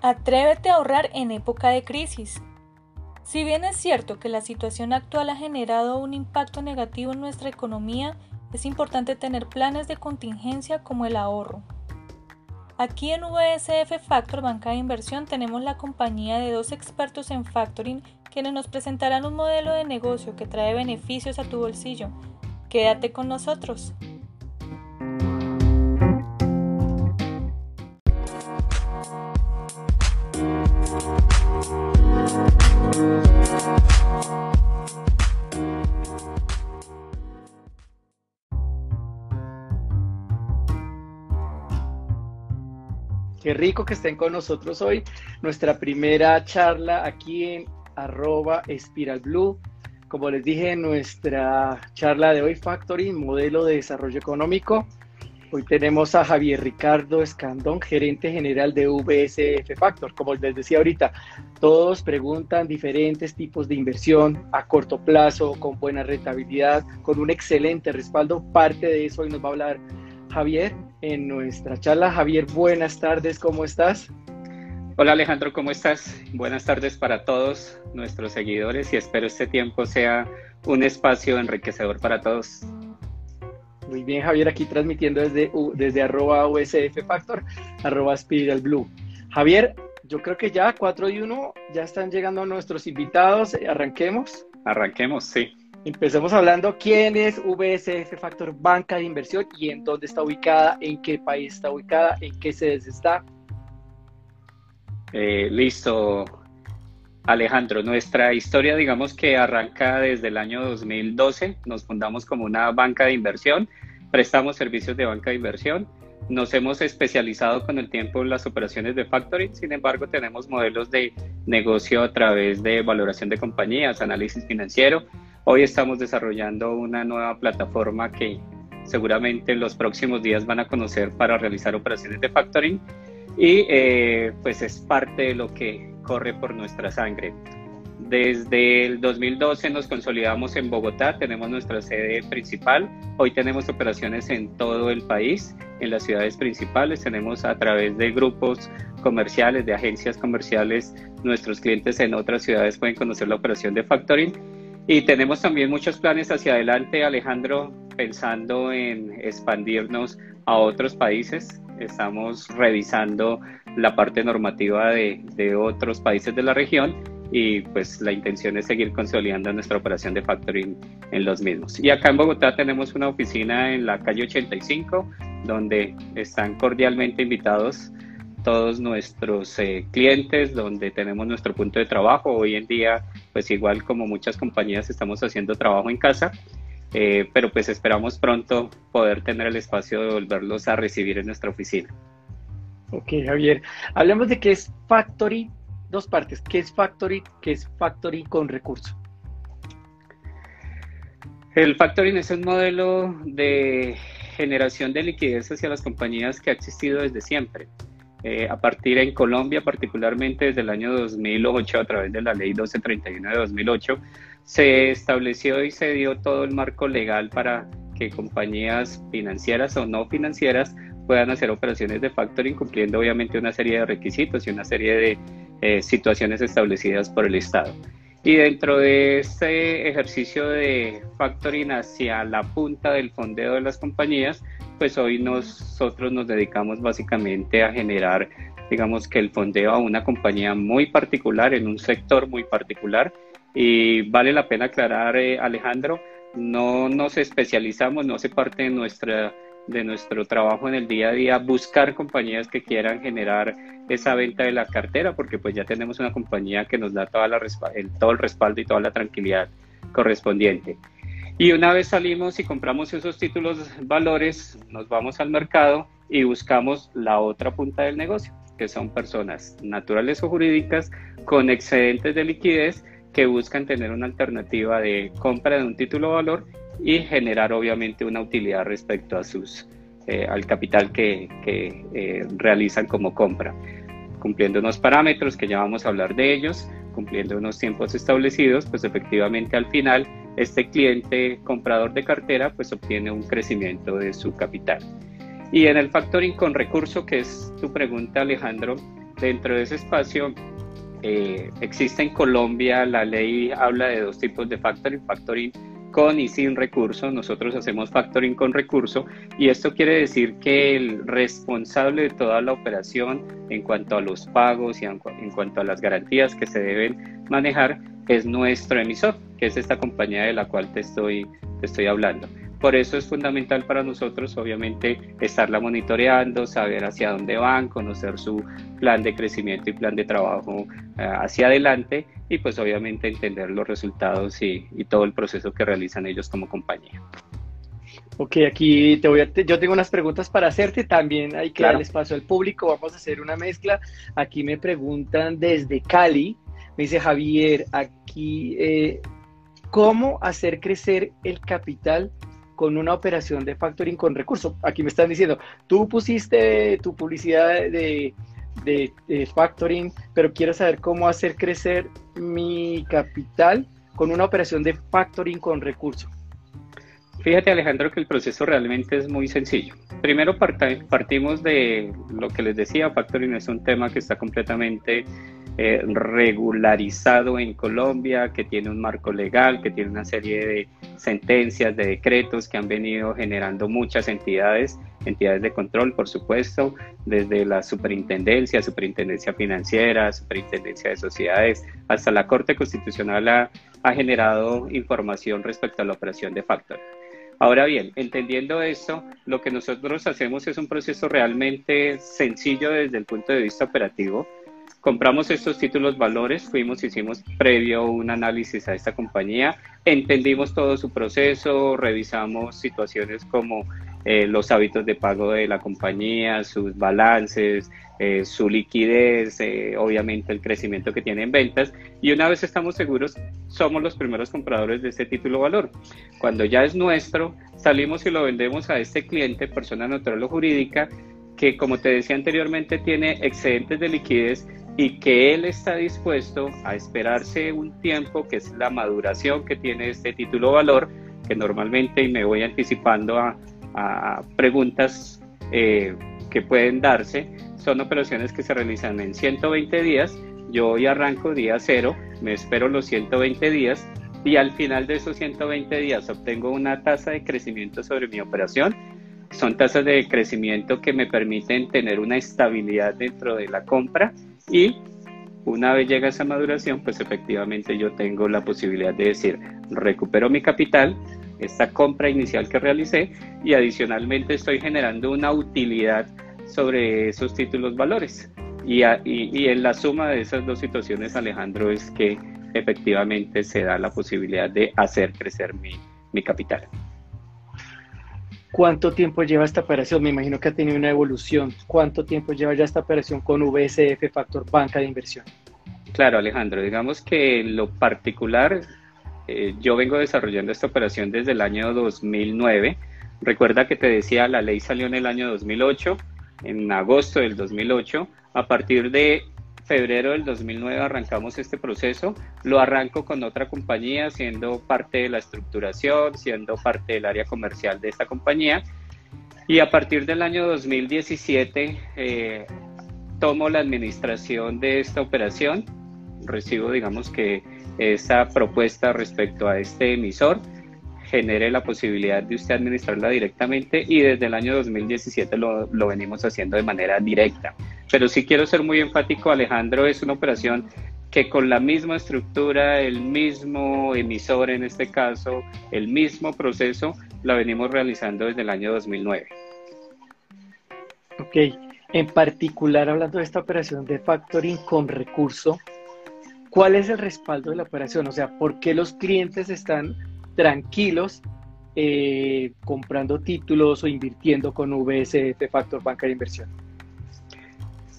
Atrévete a ahorrar en época de crisis. Si bien es cierto que la situación actual ha generado un impacto negativo en nuestra economía, es importante tener planes de contingencia como el ahorro. Aquí en VSF Factor Banca de Inversión tenemos la compañía de dos expertos en factoring quienes nos presentarán un modelo de negocio que trae beneficios a tu bolsillo. Quédate con nosotros. Qué rico que estén con nosotros hoy. Nuestra primera charla aquí en arroba Espiral Blue. Como les dije, nuestra charla de hoy, Factory, modelo de desarrollo económico. Hoy tenemos a Javier Ricardo Escandón, gerente general de VSF Factor. Como les decía ahorita, todos preguntan diferentes tipos de inversión a corto plazo, con buena rentabilidad, con un excelente respaldo. Parte de eso hoy nos va a hablar Javier en nuestra charla. Javier, buenas tardes, ¿cómo estás? Hola Alejandro, ¿cómo estás? Buenas tardes para todos nuestros seguidores y espero este tiempo sea un espacio enriquecedor para todos. Muy bien, Javier, aquí transmitiendo desde, desde arroba USF Factor, arroba Spiral Blue. Javier, yo creo que ya 4 y 1 ya están llegando nuestros invitados. ¿Arranquemos? Arranquemos, sí. Empecemos hablando quién es VSF Factor Banca de Inversión y en dónde está ubicada, en qué país está ubicada, en qué sedes está. Eh, listo, Alejandro. Nuestra historia, digamos que arranca desde el año 2012. Nos fundamos como una banca de inversión, prestamos servicios de banca de inversión. Nos hemos especializado con el tiempo en las operaciones de factoring, sin embargo tenemos modelos de negocio a través de valoración de compañías, análisis financiero Hoy estamos desarrollando una nueva plataforma que seguramente en los próximos días van a conocer para realizar operaciones de factoring y eh, pues es parte de lo que corre por nuestra sangre. Desde el 2012 nos consolidamos en Bogotá, tenemos nuestra sede principal. Hoy tenemos operaciones en todo el país, en las ciudades principales. Tenemos a través de grupos comerciales, de agencias comerciales, nuestros clientes en otras ciudades pueden conocer la operación de factoring y tenemos también muchos planes hacia adelante, Alejandro, pensando en expandirnos a otros países. Estamos revisando la parte normativa de, de otros países de la región y pues la intención es seguir consolidando nuestra operación de factoring en los mismos. Y acá en Bogotá tenemos una oficina en la calle 85 donde están cordialmente invitados todos nuestros eh, clientes, donde tenemos nuestro punto de trabajo. Hoy en día, pues igual como muchas compañías, estamos haciendo trabajo en casa, eh, pero pues esperamos pronto poder tener el espacio de volverlos a recibir en nuestra oficina. Ok, Javier. Hablemos de qué es Factory, dos partes. ¿Qué es Factory? ¿Qué es Factory con recurso? El factoring es un modelo de generación de liquidez hacia las compañías que ha existido desde siempre. Eh, a partir en Colombia, particularmente desde el año 2008, a través de la ley 1231 de 2008, se estableció y se dio todo el marco legal para que compañías financieras o no financieras puedan hacer operaciones de factoring cumpliendo obviamente una serie de requisitos y una serie de eh, situaciones establecidas por el Estado. Y dentro de este ejercicio de factoring hacia la punta del fondeo de las compañías, pues hoy nosotros nos dedicamos básicamente a generar, digamos que el fondeo a una compañía muy particular, en un sector muy particular. Y vale la pena aclarar, eh, Alejandro, no nos especializamos, no hace parte de, nuestra, de nuestro trabajo en el día a día buscar compañías que quieran generar esa venta de la cartera, porque pues ya tenemos una compañía que nos da toda la, el, todo el respaldo y toda la tranquilidad correspondiente. Y una vez salimos y compramos esos títulos valores, nos vamos al mercado y buscamos la otra punta del negocio, que son personas naturales o jurídicas con excedentes de liquidez que buscan tener una alternativa de compra de un título valor y generar obviamente una utilidad respecto a sus, eh, al capital que, que eh, realizan como compra, cumpliendo unos parámetros que ya vamos a hablar de ellos, cumpliendo unos tiempos establecidos, pues efectivamente al final este cliente comprador de cartera pues obtiene un crecimiento de su capital. Y en el factoring con recurso, que es tu pregunta Alejandro, dentro de ese espacio eh, existe en Colombia, la ley habla de dos tipos de factoring, factoring con y sin recurso, nosotros hacemos factoring con recurso y esto quiere decir que el responsable de toda la operación en cuanto a los pagos y en, cuanto a las garantías que se deben manejar es nuestro emisor, que es esta compañía de la cual te estoy, te estoy hablando. Por eso es fundamental para nosotros, obviamente, estarla monitoreando, saber hacia dónde van, conocer su plan de crecimiento y plan de trabajo eh, hacia adelante y pues obviamente entender los resultados y, todo el proceso que realizan ellos como compañía. Ok, aquí te voy a, yo tengo unas preguntas para hacerte, también hay que darle espacio al público, vamos a hacer una mezcla. Aquí me preguntan desde Cali, me dice Javier, aquí, eh, ¿cómo hacer crecer el capital con una operación de factoring con recursos. Aquí me están diciendo, tú pusiste tu publicidad de, factoring, pero quiero saber cómo hacer crecer mi capital con una operación de factoring con recursos. Fíjate Alejandro que el proceso realmente es muy sencillo. Primero partimos de lo que les decía, factoring es un tema que está completamente eh, regularizado en Colombia, que tiene un marco legal, que tiene una serie de sentencias, de decretos que han venido generando muchas entidades, entidades de control, por supuesto, desde la superintendencia, superintendencia financiera, superintendencia de sociedades, hasta la Corte Constitucional ha, ha generado información respecto a la operación de factor. Ahora bien, entendiendo esto, lo que nosotros hacemos es un proceso realmente sencillo desde el punto de vista operativo compramos estos títulos valores, fuimos, hicimos previo un análisis a esta compañía, entendimos todo su proceso, revisamos situaciones como eh, los hábitos de pago de la compañía, sus balances, eh, su liquidez, eh, obviamente el crecimiento que tiene en ventas y una vez estamos seguros, somos los primeros compradores de este título valor. Cuando ya es nuestro, salimos y lo vendemos a este cliente, persona natural o jurídica, que como te decía anteriormente tiene excedentes de liquidez y que él está dispuesto a esperarse un tiempo, que es la maduración que tiene este título valor, que normalmente, y me voy anticipando a, preguntas eh, que pueden darse, son operaciones que se realizan en 120 días. Yo hoy arranco día cero, me espero los 120 días y al final de esos 120 días obtengo una tasa de crecimiento sobre mi operación. Son tasas de crecimiento que me permiten tener una estabilidad dentro de la compra y una vez llega esa maduración, pues efectivamente yo tengo la posibilidad de decir, recupero mi capital, esta compra inicial que realicé y adicionalmente estoy generando una utilidad sobre esos títulos valores. Y, en la suma de esas dos situaciones, Alejandro, es que efectivamente se da la posibilidad de hacer crecer mi capital. ¿Cuánto tiempo lleva esta operación? Me imagino que ha tenido una evolución. ¿Cuánto tiempo lleva ya esta operación con VSF Factor Banca de Inversión? Claro, Alejandro, digamos que lo particular, eh, yo vengo desarrollando esta operación desde el año 2009. Recuerda que te decía, la ley salió en el año 2008, en agosto del 2008. A partir de febrero del 2009 arrancamos este proceso. Lo arranco con otra compañía, siendo parte de la estructuración, siendo parte del área comercial de esta compañía. Y a partir del año 2017 eh, tomo la administración de esta operación. Recibo, digamos que, esa propuesta respecto a este emisor genere la posibilidad de usted administrarla directamente y desde el año 2017 lo, lo venimos haciendo de manera directa. Pero sí quiero ser muy enfático, Alejandro, es una operación que con la misma estructura, el mismo emisor en este caso, el mismo proceso, la venimos realizando desde el año 2009. Ok, en particular hablando de esta operación de factoring con recurso, ¿cuál es el respaldo de la operación? O sea, ¿por qué los clientes están tranquilos eh, comprando títulos o invirtiendo con VSF Factor Banca de Inversión?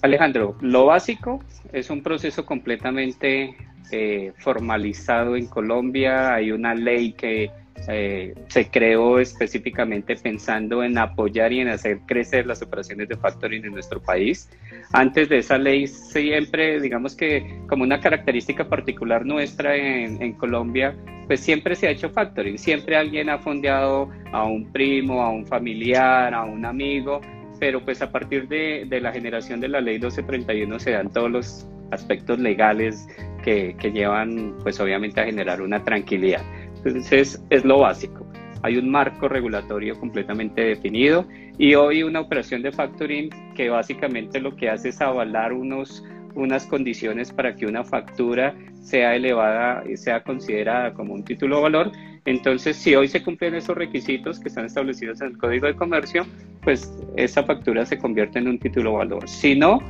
Alejandro, lo básico es un proceso completamente eh, formalizado en Colombia. Hay una ley que eh, se creó específicamente pensando en apoyar y en hacer crecer las operaciones de factoring en nuestro país. Antes de esa ley, siempre, digamos que como una característica particular nuestra en, en Colombia, pues siempre se ha hecho factoring. Siempre alguien ha fondeado a un primo, a un familiar, a un amigo pero pues a partir de, la generación de la ley 1231 se dan todos los aspectos legales que, que llevan pues obviamente a generar una tranquilidad. Entonces es lo básico. Hay un marco regulatorio completamente definido y hoy una operación de factoring que básicamente lo que hace es avalar unos, unas condiciones para que una factura sea elevada y sea considerada como un título de valor. Entonces, si hoy se cumplen esos requisitos que están establecidos en el Código de Comercio, pues esa factura se convierte en un título valor. Si no,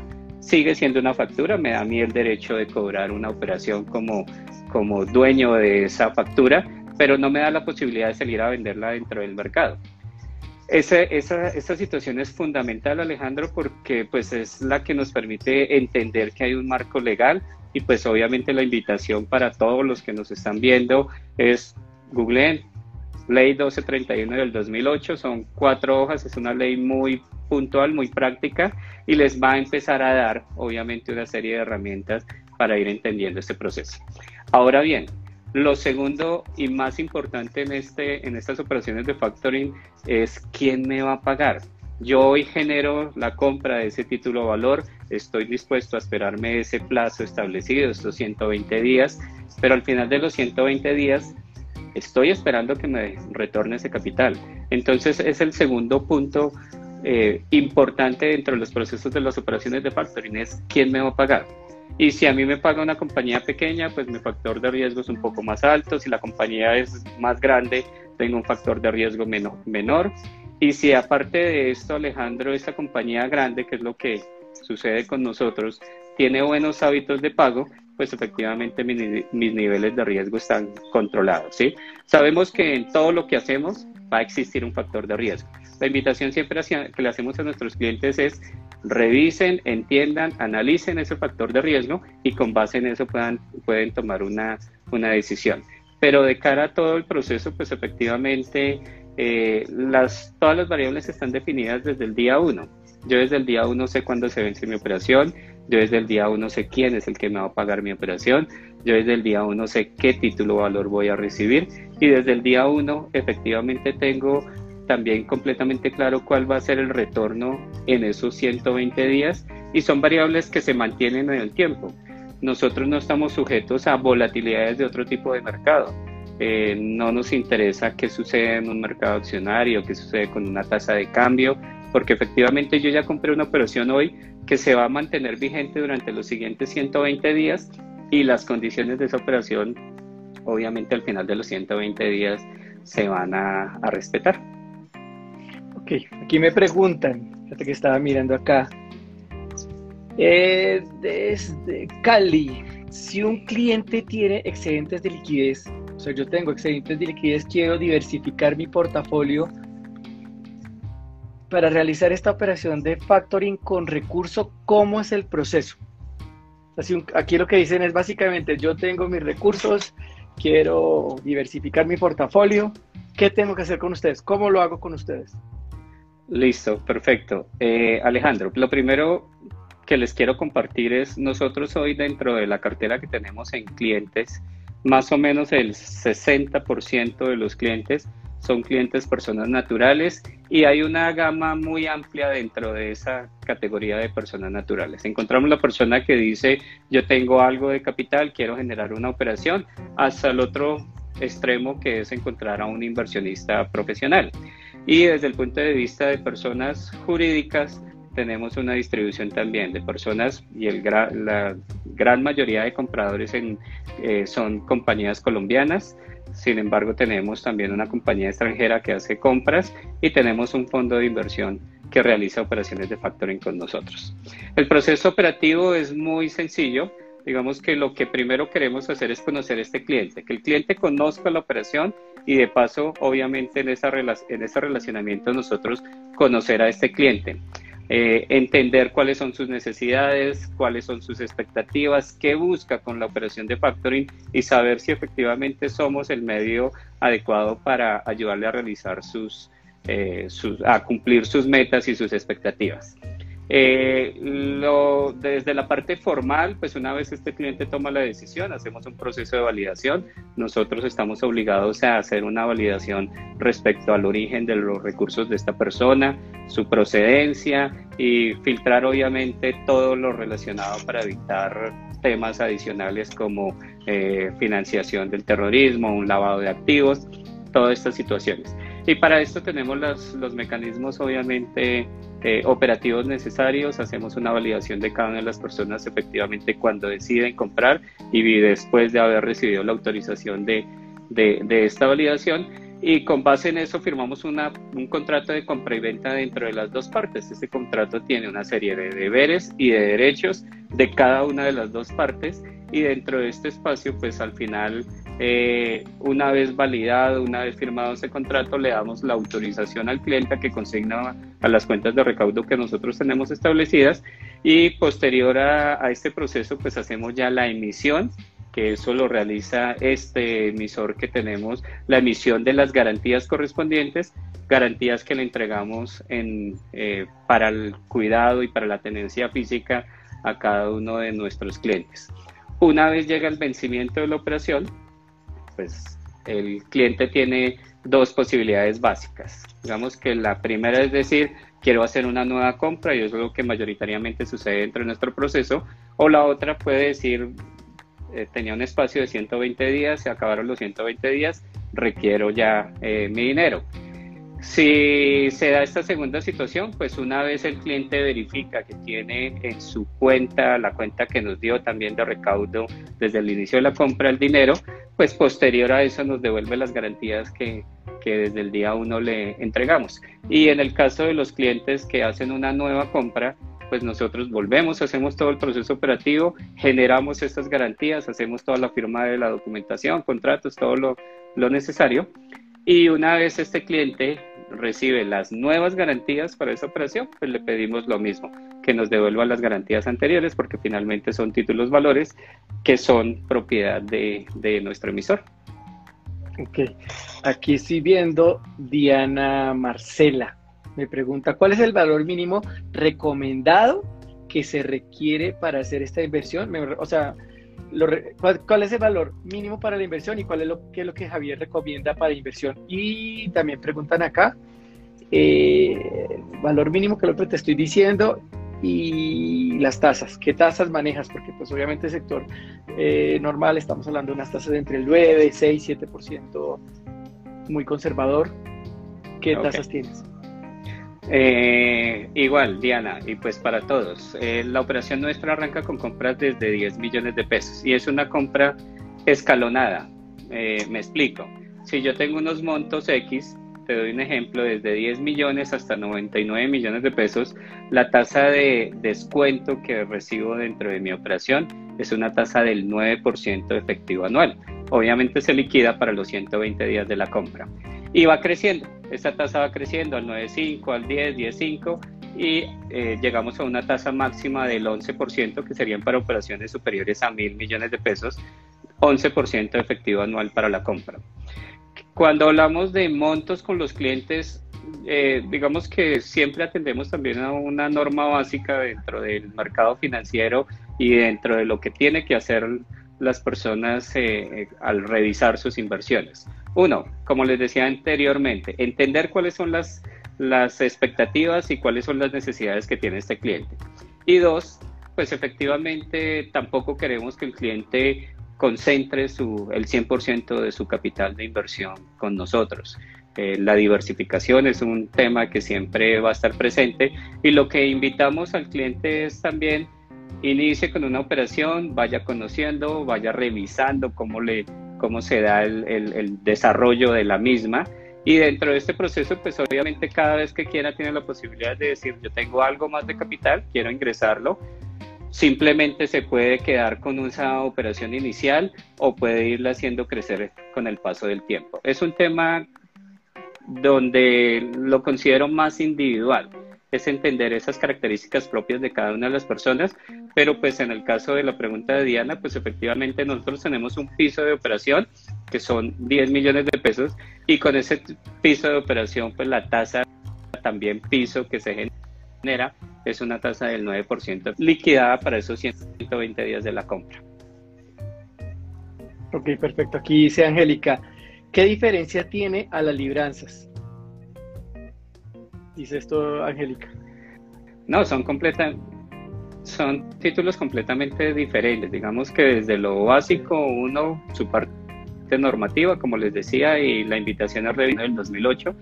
sigue siendo una factura, me da a mí el derecho de cobrar una operación como, como dueño de esa factura, pero no me da la posibilidad de salir a venderla dentro del mercado. Esa, esa, esa, situación es fundamental, Alejandro, porque pues es la que nos permite entender que hay un marco legal y pues obviamente la invitación para todos los que nos están viendo es googleen Ley 1231 del 2008, son cuatro hojas, es una ley muy puntual, muy práctica y les va a empezar a dar obviamente una serie de herramientas para ir entendiendo este proceso. Ahora bien, lo segundo y más importante en, este, en estas operaciones de factoring es quién me va a pagar. Yo hoy genero la compra de ese título valor, estoy dispuesto a esperarme ese plazo establecido, estos 120 días, pero al final de los 120 días estoy esperando que me retorne ese capital. Entonces es el segundo punto eh, importante dentro de los procesos de las operaciones de factoring, es quién me va a pagar. Y si a mí me paga una compañía pequeña, pues mi factor de riesgo es un poco más alto. Si la compañía es más grande, tengo un factor de riesgo menor. menor. Y si aparte de esto, Alejandro, esa compañía grande, que es lo que sucede con nosotros, tiene buenos hábitos de pago, pues efectivamente mis, niveles de riesgo están controlados, ¿sí? Sabemos que en todo lo que hacemos va a existir un factor de riesgo. La invitación siempre que le hacemos a nuestros clientes es revisen, entiendan, analicen ese factor de riesgo y con base en eso puedan, pueden tomar una, una decisión. Pero de cara a todo el proceso, pues efectivamente eh, las, todas las variables están definidas desde el día 1. Yo desde el día 1 sé cuándo se vence mi operación, yo desde el día 1 sé quién es el que me va a pagar mi operación, yo desde el día 1 sé qué título o valor voy a recibir y desde el día 1 efectivamente tengo también completamente claro cuál va a ser el retorno en esos 120 días y son variables que se mantienen en el tiempo. Nosotros no estamos sujetos a volatilidades de otro tipo de mercado. Eh, no nos interesa qué sucede en un mercado accionario, qué sucede con una tasa de cambio, porque efectivamente yo ya compré una operación hoy que se va a mantener vigente durante los siguientes 120 días y las condiciones de esa operación, obviamente al final de los 120 días, se van a, respetar. Ok, aquí me preguntan, fíjate que estaba mirando acá, eh, desde Cali, si un cliente tiene excedentes de liquidez, o sea, yo tengo excedentes de liquidez, quiero diversificar mi portafolio para realizar esta operación de factoring con recurso, ¿cómo es el proceso? Aquí lo que dicen es básicamente, yo tengo mis recursos, quiero diversificar mi portafolio, ¿qué tengo que hacer con ustedes? ¿Cómo lo hago con ustedes? Listo, perfecto. Eh, Alejandro, lo primero que les quiero compartir es, nosotros hoy dentro de la cartera que tenemos en clientes, más o menos el 60% de los clientes son clientes personas naturales y hay una gama muy amplia dentro de esa categoría de personas naturales. Encontramos la persona que dice yo tengo algo de capital, quiero generar una operación, hasta el otro extremo que es encontrar a un inversionista profesional. Y desde el punto de vista de personas jurídicas, tenemos una distribución también de personas y el la gran mayoría de compradores eh, son compañías colombianas. Sin embargo, tenemos también una compañía extranjera que hace compras y tenemos un fondo de inversión que realiza operaciones de factoring con nosotros. El proceso operativo es muy sencillo. Digamos que lo que primero queremos hacer es conocer a este cliente, que el cliente conozca la operación y de paso, obviamente, en, esa en ese relacionamiento nosotros conocer a este cliente. Eh, entender cuáles son sus necesidades, cuáles son sus expectativas, qué busca con la operación de factoring y saber si efectivamente somos el medio adecuado para ayudarle a realizar sus, eh, sus a cumplir sus metas y sus expectativas. Eh, lo, desde la parte formal, pues una vez este cliente toma la decisión, hacemos un proceso de validación. Nosotros estamos obligados a hacer una validación respecto al origen de los recursos de esta persona, su procedencia y filtrar obviamente todo lo relacionado para evitar temas adicionales como eh, financiación del terrorismo, un lavado de activos, todas estas situaciones. Y para esto tenemos los, los mecanismos obviamente eh, operativos necesarios, hacemos una validación de cada una de las personas efectivamente cuando deciden comprar y después de haber recibido la autorización de, de, esta validación y con base en eso firmamos una, un contrato de compra y venta dentro de las dos partes. Este contrato tiene una serie de deberes y de derechos de cada una de las dos partes y dentro de este espacio pues al final eh, una vez validado, una vez firmado ese contrato, le damos la autorización al cliente a que consigna a las cuentas de recaudo que nosotros tenemos establecidas y posterior a, este proceso, pues hacemos ya la emisión que eso lo realiza este emisor que tenemos, la emisión de las garantías correspondientes, garantías que le entregamos en, eh, para el cuidado y para la tenencia física a cada uno de nuestros clientes. Una vez llega el vencimiento de la operación, pues el cliente tiene dos posibilidades básicas. Digamos que la primera es decir, quiero hacer una nueva compra y eso es lo que mayoritariamente sucede dentro de nuestro proceso. O la otra puede decir, eh, tenía un espacio de 120 días, se acabaron los 120 días, requiero ya eh, mi dinero. Si se da esta segunda situación, pues una vez el cliente verifica que tiene en su cuenta, la cuenta que nos dio también de recaudo desde el inicio de la compra el dinero, pues posterior a eso nos devuelve las garantías que, que desde el día uno le entregamos. Y en el caso de los clientes que hacen una nueva compra, pues nosotros volvemos, hacemos todo el proceso operativo, generamos estas garantías, hacemos toda la firma de la documentación, contratos, todo lo, lo necesario. Y una vez este cliente recibe las nuevas garantías para esa operación, pues le pedimos lo mismo, que nos devuelva las garantías anteriores porque finalmente son títulos valores que son propiedad de, de nuestro emisor. Ok, aquí estoy viendo Diana Marcela. Me pregunta, ¿cuál es el valor mínimo recomendado que se requiere para hacer esta inversión? o sea, ¿cuál, es el valor mínimo para la inversión y cuál es lo, qué es lo que Javier recomienda para inversión? Y también preguntan acá, eh, valor mínimo que lo que te estoy diciendo y las tasas, ¿qué tasas manejas? Porque pues obviamente el sector eh, normal estamos hablando de unas tasas de entre el 9, 6, 7%, muy conservador. ¿Qué tasas tienes? Eh, igual, Diana, y pues para todos, eh, la operación nuestra arranca con compras desde 10 millones de pesos y es una compra escalonada. Eh, me explico. Si yo tengo unos montos X, te doy un ejemplo, desde 10 millones hasta 99 millones de pesos, la tasa de descuento que recibo dentro de mi operación es una tasa del 9% efectivo anual. Obviamente se liquida para los 120 días de la compra y va creciendo. Esta tasa va creciendo al 9.5, al 10, 10.5 y eh, llegamos a una tasa máxima del 11% que serían para operaciones superiores a mil millones de pesos, 11% efectivo anual para la compra. Cuando hablamos de montos con los clientes, eh, digamos que siempre atendemos también a una norma básica dentro del mercado financiero y dentro de lo que tiene que hacer las personas eh, al revisar sus inversiones. Uno, como les decía anteriormente, entender cuáles son las, las expectativas y cuáles son las necesidades que tiene este cliente. Y dos, pues efectivamente tampoco queremos que el cliente concentre su, el 100% de su capital de inversión con nosotros. Eh, la diversificación es un tema que siempre va a estar presente y lo que invitamos al cliente es también inicie con una operación, vaya conociendo, vaya revisando cómo le cómo se da el, desarrollo de la misma. Y dentro de este proceso, pues obviamente cada vez que quiera tiene la posibilidad de decir, yo tengo algo más de capital, quiero ingresarlo. Simplemente se puede quedar con esa operación inicial o puede irla haciendo crecer con el paso del tiempo. Es un tema donde lo considero más individual es entender esas características propias de cada una de las personas, pero pues en el caso de la pregunta de Diana, pues efectivamente nosotros tenemos un piso de operación que son 10 millones de pesos y con ese piso de operación pues la tasa también piso que se genera es una tasa del 9% liquidada para esos 120 días de la compra. Ok, perfecto. Aquí dice Angélica, ¿qué diferencia tiene a las libranzas? Dice esto Angélica. No, son completamente son títulos completamente diferentes. Digamos que desde lo básico, uno, su parte normativa, como les decía, y la invitación a revisar del 2008,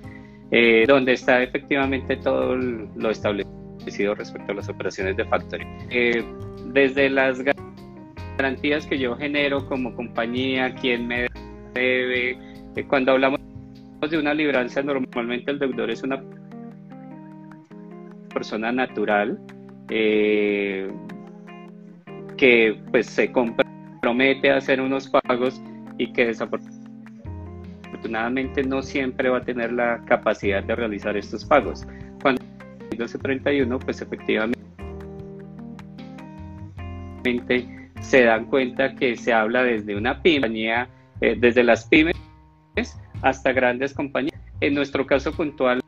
eh, donde está efectivamente todo lo establecido respecto a las operaciones de factoring. Eh, desde las garantías que yo genero como compañía, quién me debe, eh, cuando hablamos de una libranza, normalmente el deudor es una persona natural eh, que pues se compromete a hacer unos pagos y que desafortunadamente no siempre va a tener la capacidad de realizar estos pagos. Cuando el 1231 pues efectivamente se dan cuenta que se habla desde una pyme, eh, desde las pymes hasta grandes compañías. En nuestro caso puntual,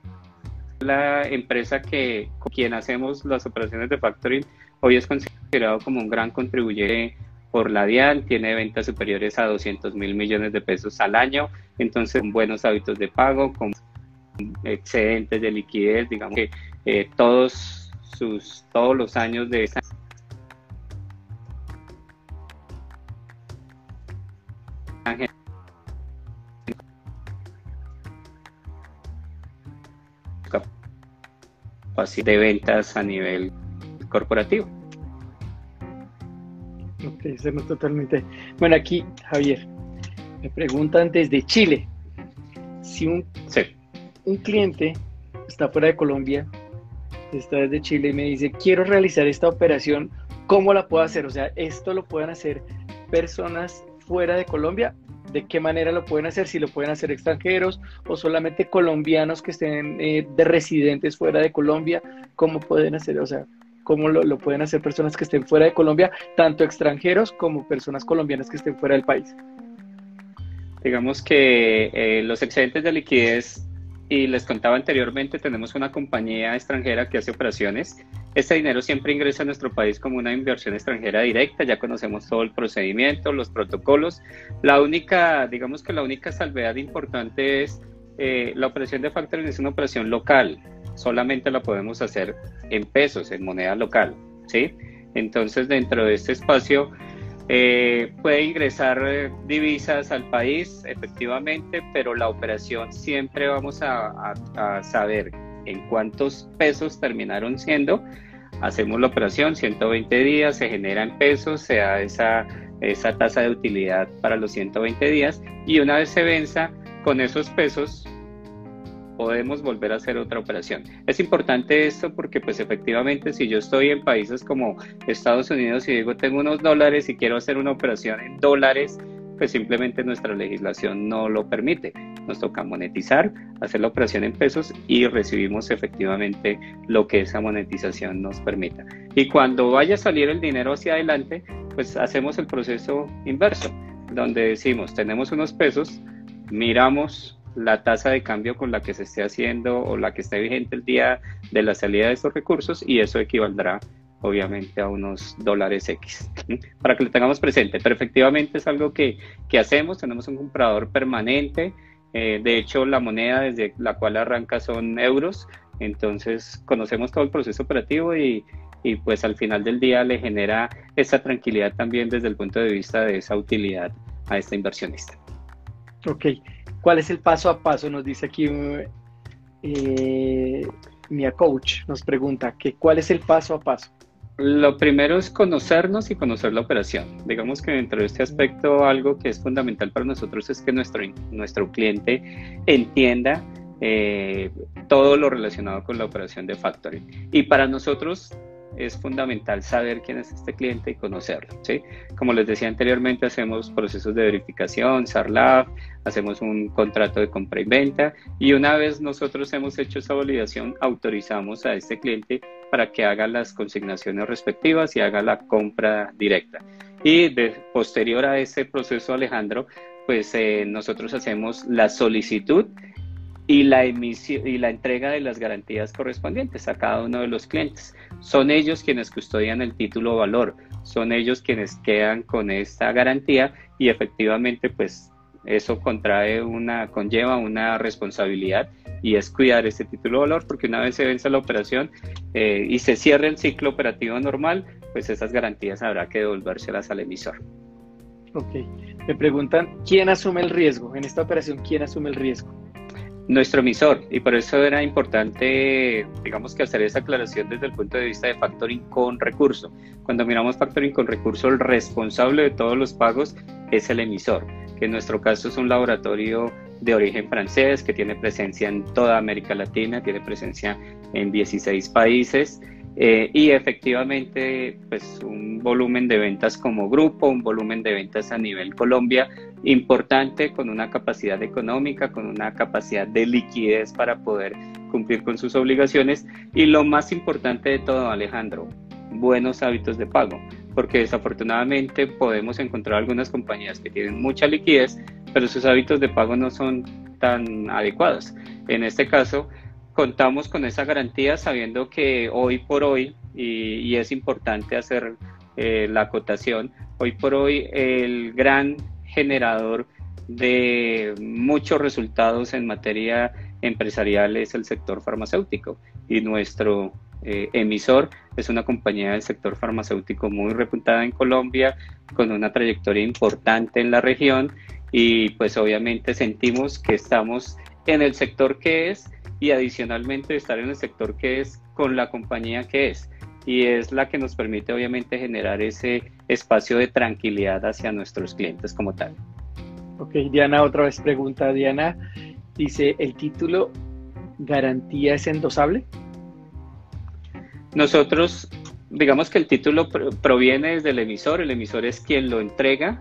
empresa que con quien hacemos las operaciones de factoring hoy es considerado como un gran contribuyente por la DIAN, tiene ventas superiores a 200 mil millones de pesos al año, entonces con buenos hábitos de pago, con excedentes de liquidez, digamos que eh, todos sus todos los años de esa de ventas a nivel corporativo. Ok, estamos totalmente. Bueno, aquí, Javier, me preguntan desde Chile. Si un, un cliente está fuera de Colombia, está desde Chile y me dice, quiero realizar esta operación, ¿cómo la puedo hacer? O sea, ¿esto lo pueden hacer personas fuera de Colombia de qué manera lo pueden hacer, si lo pueden hacer extranjeros o solamente colombianos que estén eh, de residentes fuera de Colombia, cómo pueden hacer, o sea, cómo lo, pueden hacer personas que estén fuera de Colombia, tanto extranjeros como personas colombianas que estén fuera del país. Digamos que eh, los excedentes de liquidez y les contaba anteriormente, tenemos una compañía extranjera que hace operaciones. Este dinero siempre ingresa a nuestro país como una inversión extranjera directa, ya conocemos todo el procedimiento, los protocolos. La única, digamos que la única salvedad importante es eh, la operación de factoring es una operación local, solamente la podemos hacer en pesos, en moneda local, ¿sí? Entonces, dentro de este espacio, eh, puede ingresar eh, divisas al país, efectivamente, pero la operación siempre vamos a, saber en cuántos pesos terminaron siendo. Hacemos la operación, 120 días, se genera en pesos, se da esa, esa tasa de utilidad para los 120 días y una vez se venza con esos pesos, podemos volver a hacer otra operación. Es importante esto porque pues efectivamente si yo estoy en países como Estados Unidos y digo tengo unos dólares y quiero hacer una operación en dólares, pues simplemente nuestra legislación no lo permite. Nos toca monetizar, hacer la operación en pesos y recibimos efectivamente lo que esa monetización nos permita. Y cuando vaya a salir el dinero hacia adelante, pues hacemos el proceso inverso, donde decimos, tenemos unos pesos, miramos la tasa de cambio con la que se esté haciendo o la que esté vigente el día de la salida de estos recursos y eso equivaldrá obviamente a unos dólares X, para que lo tengamos presente. Pero efectivamente es algo que, que hacemos, tenemos un comprador permanente, eh, de hecho la moneda desde la cual arranca son euros, entonces conocemos todo el proceso operativo y, y pues al final del día le genera esa tranquilidad también desde el punto de vista de esa utilidad a este inversionista. Ok, ¿Cuál es el paso a paso? Nos dice aquí eh, Coach, nos pregunta que cuál es el paso a paso. Lo primero es conocernos y conocer la operación. Digamos que dentro de este aspecto algo que es fundamental para nosotros es que nuestro, nuestro cliente entienda eh, todo lo relacionado con la operación de factoring. Y para nosotros es fundamental saber quién es este cliente y conocerlo. ¿sí? Como les decía anteriormente, hacemos procesos de verificación, SARLAB, hacemos un contrato de compra y venta y una vez nosotros hemos hecho esa validación, autorizamos a este cliente para que haga las consignaciones respectivas y haga la compra directa. Y posterior a ese proceso, Alejandro, pues eh, nosotros hacemos la solicitud y la, emisión, y la entrega de las garantías correspondientes a cada uno de los clientes. Son ellos quienes custodian el título valor, son ellos quienes quedan con esta garantía y efectivamente pues eso una, conlleva una responsabilidad y es cuidar ese título valor porque una vez se vence la operación eh, y se cierra el ciclo operativo normal, pues esas garantías habrá que devolvérselas al emisor. Ok, me preguntan, ¿quién asume el riesgo? En esta operación, ¿quién asume el riesgo? Nuestro emisor, y por eso era importante, digamos que hacer esa aclaración desde el punto de vista de factoring con recurso. Cuando miramos factoring con recurso, el responsable de todos los pagos es el emisor, que en nuestro caso es un laboratorio de origen francés que tiene presencia en toda América Latina, tiene presencia en 16 países eh, y efectivamente, pues un volumen de ventas como grupo, un volumen de ventas a nivel Colombia importante, con una capacidad económica, con una capacidad de liquidez para poder cumplir con sus obligaciones. Y lo más importante de todo, Alejandro, buenos hábitos de pago, porque desafortunadamente podemos encontrar algunas compañías que tienen mucha liquidez, pero sus hábitos de pago no son tan adecuados. En este caso, contamos con esa garantía sabiendo que hoy por hoy, y, es importante hacer eh, la acotación, hoy por hoy el gran generador de muchos resultados en materia empresarial es el sector farmacéutico. Y nuestro eh, emisor es una compañía del sector farmacéutico muy reputada en Colombia, con una trayectoria importante en la región. Y pues obviamente sentimos que estamos en el sector que es y adicionalmente estar en el sector que es con la compañía que es y es la que nos permite obviamente generar ese espacio de tranquilidad hacia nuestros clientes como tal. Ok, Diana, otra vez pregunta, Diana, dice, ¿el título garantía es endosable? Nosotros, digamos que el título proviene desde el emisor, el emisor es quien lo entrega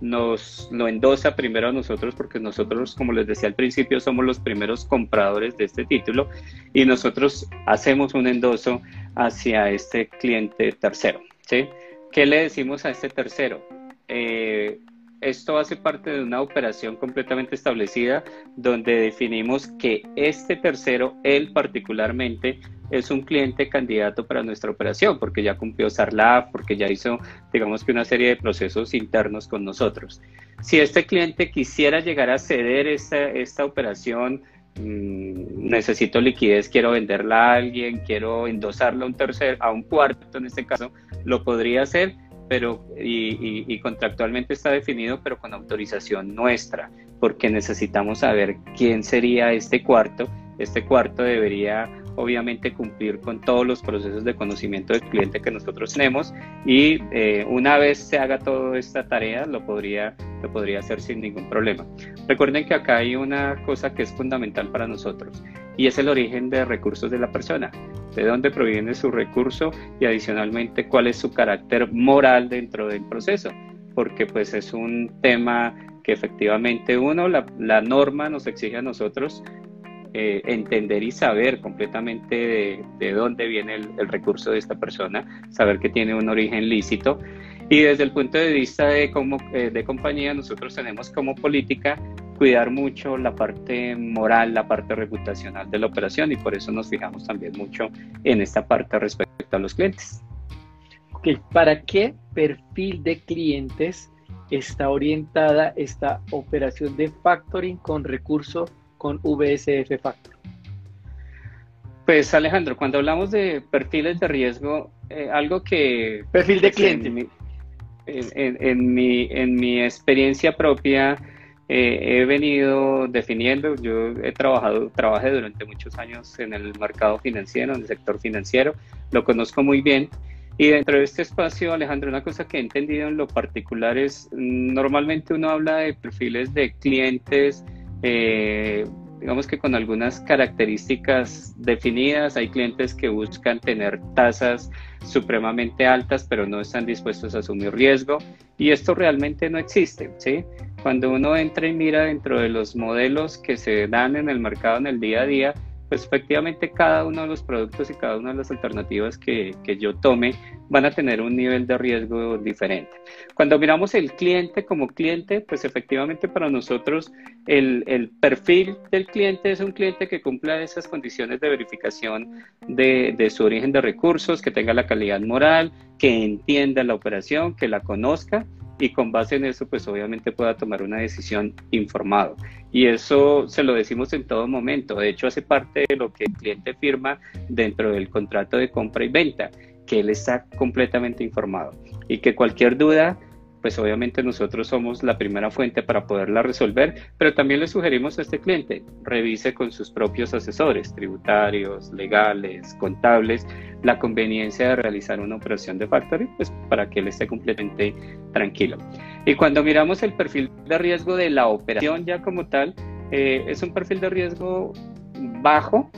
nos lo endosa primero a nosotros porque nosotros, como les decía al principio, somos los primeros compradores de este título y nosotros hacemos un endoso hacia este cliente tercero. ¿sí? ¿Qué le decimos a este tercero? Eh, esto hace parte de una operación completamente establecida donde definimos que este tercero, él particularmente, es un cliente candidato para nuestra operación, porque ya cumplió SARLAF, porque ya hizo, digamos que una serie de procesos internos con nosotros. Si este cliente quisiera llegar a ceder esta, esta operación, mm, necesito liquidez, quiero venderla a alguien, quiero endosarla a un tercer, a un cuarto en este caso, lo podría hacer, pero y, y, contractualmente está definido, pero con autorización nuestra, porque necesitamos saber quién sería este cuarto. Este cuarto debería obviamente cumplir con todos los procesos de conocimiento del cliente que nosotros tenemos. Y eh, una vez se haga toda esta tarea lo podría, lo podría hacer sin ningún problema. Recuerden que acá hay una cosa que es fundamental para nosotros y es el origen de recursos de la persona, de dónde proviene su recurso y adicionalmente cuál es su carácter moral dentro del proceso, porque pues es un tema que efectivamente uno, la, la norma nos exige a nosotros eh, entender y saber completamente de, dónde viene el, recurso de esta persona, saber que tiene un origen lícito. Y desde el punto de vista de, como, eh, de compañía, nosotros tenemos como política cuidar mucho la parte moral, la parte reputacional de la operación y por eso nos fijamos también mucho en esta parte respecto a los clientes. Okay. ¿Para qué perfil de clientes está orientada esta operación de factoring con recurso con VSF Factor? Pues Alejandro, cuando hablamos de perfiles de riesgo, eh, algo que... Perfil de cliente. En, mi, en mi experiencia propia eh, he venido definiendo, yo he trabajado, trabajé durante muchos años en el mercado financiero, en el sector financiero, lo conozco muy bien. Y dentro de este espacio, Alejandro, una cosa que he entendido en lo particular es, normalmente uno habla de perfiles de clientes, eh, digamos que con algunas características definidas. Hay clientes que buscan tener tasas supremamente altas, pero no están dispuestos a asumir riesgo. Y esto realmente no existe. ¿sí? Cuando uno entra y mira dentro de los modelos que se dan en el mercado en el día a día, pues efectivamente cada uno de los productos y cada una de las alternativas que, que, yo tome van a tener un nivel de riesgo diferente. Cuando miramos el cliente como cliente, pues efectivamente para nosotros el, el perfil del cliente es un cliente que cumpla esas condiciones de verificación de, de su origen de recursos, que tenga la calidad moral, que entienda la operación, que la conozca y con base en eso, pues obviamente pueda tomar una decisión informado. Y eso se lo decimos en todo momento. De hecho, hace parte de lo que el cliente firma dentro del contrato de compra y venta, que él está completamente informado y que cualquier duda pues obviamente nosotros somos la primera fuente para poderla resolver, pero también le sugerimos a este cliente, revise con sus propios asesores tributarios, legales, contables, la conveniencia de realizar una operación de factory, pues para que él esté completamente tranquilo. Y cuando miramos el perfil de riesgo de la operación ya como tal, eh, es un perfil de riesgo bajo,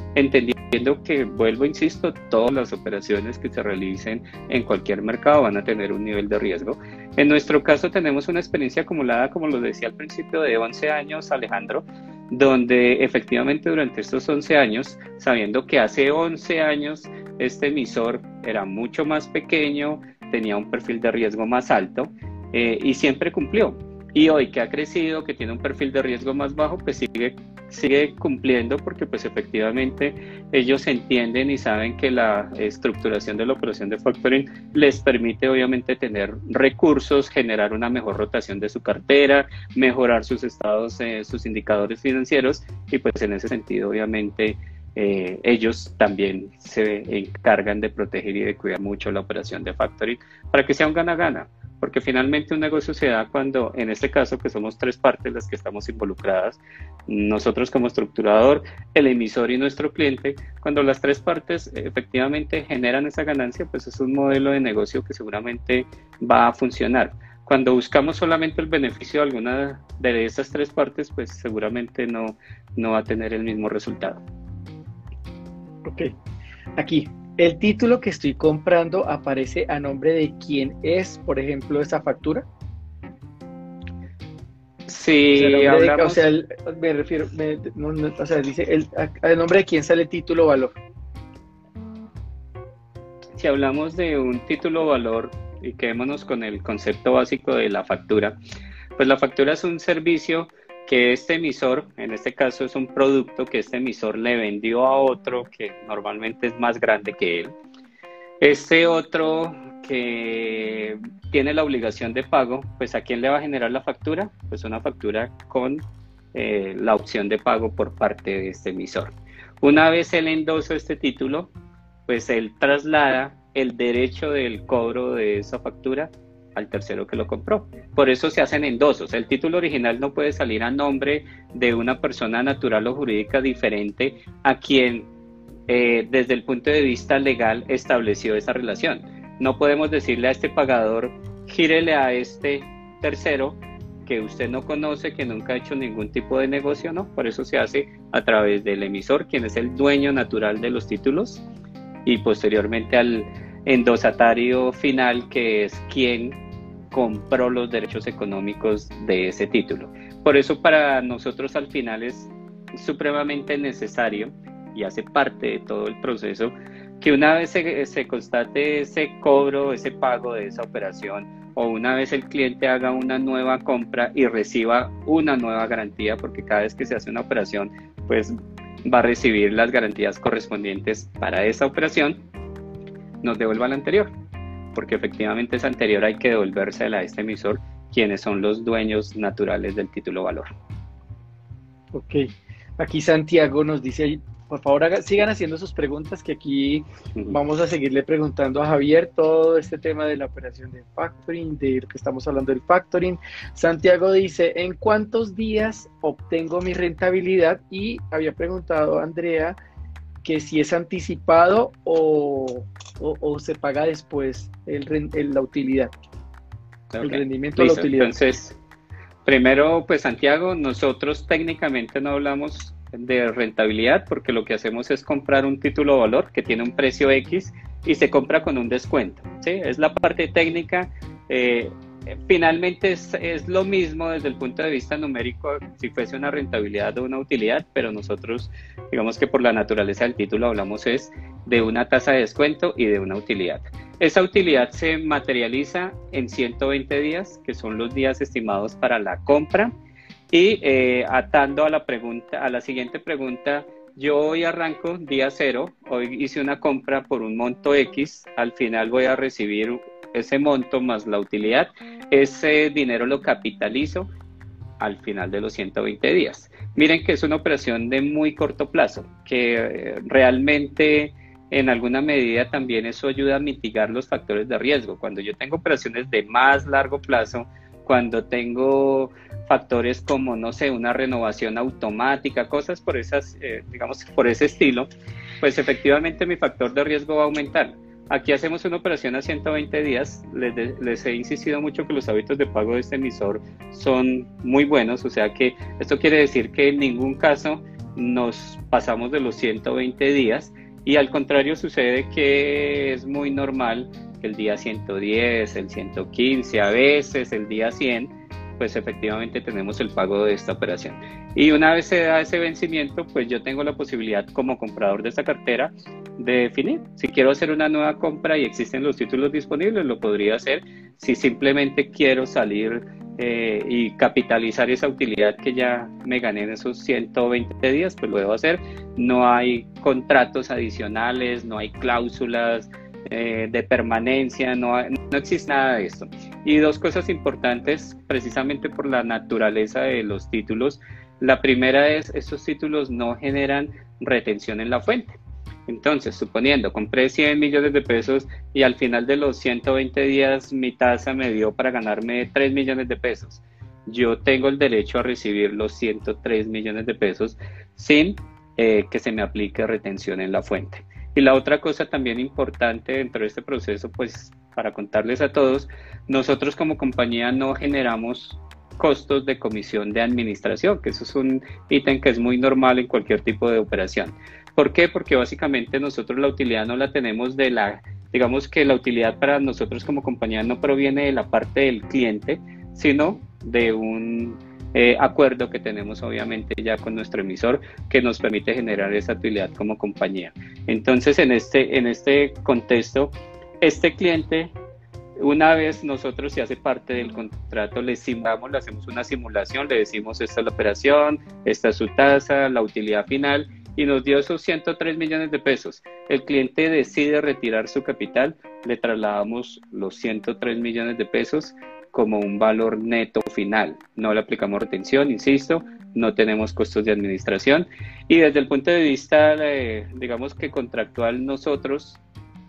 entendiendo que, vuelvo, insisto, todas las operaciones que se realicen en cualquier mercado van a tener un nivel de riesgo. En nuestro caso tenemos una experiencia acumulada, como lo decía al principio, de 11 años, Alejandro, donde efectivamente durante estos 11 años, sabiendo que hace 11 años este emisor era mucho más pequeño, tenía un perfil de riesgo más alto eh, y siempre cumplió. Y hoy que ha crecido, que tiene un perfil de riesgo más bajo, pues sigue, sigue cumpliendo porque pues efectivamente ellos entienden y saben que la estructuración de la operación de factoring les permite obviamente tener recursos, generar una mejor rotación de su cartera, mejorar sus estados, eh, sus indicadores financieros y pues en ese sentido obviamente eh, ellos también se encargan de proteger y de cuidar mucho la operación de factoring para que sea un gana-gana porque finalmente un negocio se da cuando, en este caso, que somos tres partes las que estamos involucradas, nosotros como estructurador, el emisor y nuestro cliente, cuando las tres partes efectivamente generan esa ganancia, pues es un modelo de negocio que seguramente va a funcionar. Cuando buscamos solamente el beneficio de alguna de esas tres partes, pues seguramente no, no va a tener el mismo resultado. Ok, aquí ¿El título que estoy comprando aparece a nombre de quién es, por ejemplo, esa factura? Sí, o sea, me refiero, o sea, dice, el, a, nombre de quién sale título valor. Si hablamos de un título valor y quedémonos con el concepto básico de la factura, pues la factura es un servicio que este emisor, en este caso es un producto que este emisor le vendió a otro que normalmente es más grande que él. Este otro que tiene la obligación de pago, pues a quién le va a generar la factura? Pues una factura con eh, la opción de pago por parte de este emisor. Una vez él endosa este título, pues él traslada el derecho del cobro de esa factura al tercero que lo compró. Por eso se hacen endosos. El título original no puede salir a nombre de una persona natural o jurídica diferente a quien eh, desde el punto de vista legal estableció esa relación. No podemos decirle a este pagador, gírele a este tercero que usted no conoce, que nunca ha hecho ningún tipo de negocio, ¿no? Por eso se hace a través del emisor, quien es el dueño natural de los títulos, y posteriormente al endosatario final, que es quien compró los derechos económicos de ese título. Por eso para nosotros al final es supremamente necesario y hace parte de todo el proceso que una vez se, constate ese cobro, ese pago de esa operación o una vez el cliente haga una nueva compra y reciba una nueva garantía, porque cada vez que se hace una operación, pues va a recibir las garantías correspondientes para esa operación, nos devuelva la anterior porque efectivamente esa anterior hay que devolvérsela a este emisor, quienes son los dueños naturales del título valor. Ok, aquí Santiago nos dice, por favor sigan haciendo sus preguntas, que aquí vamos a seguirle preguntando a Javier todo este tema de la operación de factoring, de lo que estamos hablando del factoring. Santiago dice, ¿en cuántos días obtengo mi rentabilidad? Y había preguntado a Andrea que si es anticipado o, o, se paga después el, la utilidad. El rendimiento de la utilidad. Entonces, primero, pues Santiago, nosotros técnicamente no hablamos de rentabilidad porque lo que hacemos es comprar un título de valor que tiene un precio X y se compra con un descuento. ¿sí? Es la parte técnica. Eh, finalmente es, es, lo mismo desde el punto de vista numérico si fuese una rentabilidad o una utilidad, pero nosotros, digamos que por la naturaleza del título hablamos es de una tasa de descuento y de una utilidad. Esa utilidad se materializa en 120 días, que son los días estimados para la compra. Y eh, atando a la pregunta, a la siguiente pregunta, yo hoy arranco día cero, hoy hice una compra por un monto X, al final voy a recibir ese monto más la utilidad, ese dinero lo capitalizo al final de los 120 días. Miren que es una operación de muy corto plazo, que eh, realmente en alguna medida también eso ayuda a mitigar los factores de riesgo. Cuando yo tengo operaciones de más largo plazo, cuando tengo factores como, no sé, una renovación automática, cosas por esas, eh, digamos, por ese estilo, pues efectivamente mi factor de riesgo va a aumentar. Aquí hacemos una operación a 120 días. Les, les, he insistido mucho que los hábitos de pago de este emisor son muy buenos, o sea que esto quiere decir que en ningún caso nos pasamos de los 120 días y al contrario sucede que es muy normal que el día 110, el 115, a veces el día 100, pues efectivamente tenemos el pago de esta operación. Y una vez se da ese vencimiento, pues yo tengo la posibilidad como comprador de esta cartera de definir si quiero hacer una nueva compra y existen los títulos disponibles, lo podría hacer. Si simplemente quiero salir eh, y capitalizar esa utilidad que ya me gané en esos 120 días, pues lo debo hacer. No hay contratos adicionales, no hay cláusulas eh, de permanencia, no, no existe nada de esto. Y dos cosas importantes, precisamente por la naturaleza de los títulos. La primera es, estos títulos no generan retención en la fuente. Entonces, suponiendo, compré 100 millones de pesos y al final de los 120 días mi tasa me dio para ganarme 3 millones de pesos. Yo tengo el derecho a recibir los 103 millones de pesos sin eh, que se me aplique retención en la fuente. Y la otra cosa también importante dentro de este proceso, pues para contarles a todos, nosotros como compañía no generamos costos de comisión de administración, que eso es un ítem que es muy normal en cualquier tipo de operación. ¿Por qué? Porque básicamente nosotros la utilidad no la tenemos de la, digamos que la utilidad para nosotros como compañía no proviene de la parte del cliente, sino de un eh, acuerdo que tenemos obviamente ya con nuestro emisor que nos permite generar esa utilidad como compañía. Entonces, en este, en este contexto, este cliente, una vez nosotros se hace parte del contrato, le simulamos, le hacemos una simulación, le decimos esta es la operación, esta es su tasa, la utilidad final y nos dio esos 103 millones de pesos. El cliente decide retirar su capital, le trasladamos los 103 millones de pesos como un valor neto final. No le aplicamos retención, insisto, no tenemos costos de administración y desde el punto de vista, eh, digamos que contractual, nosotros,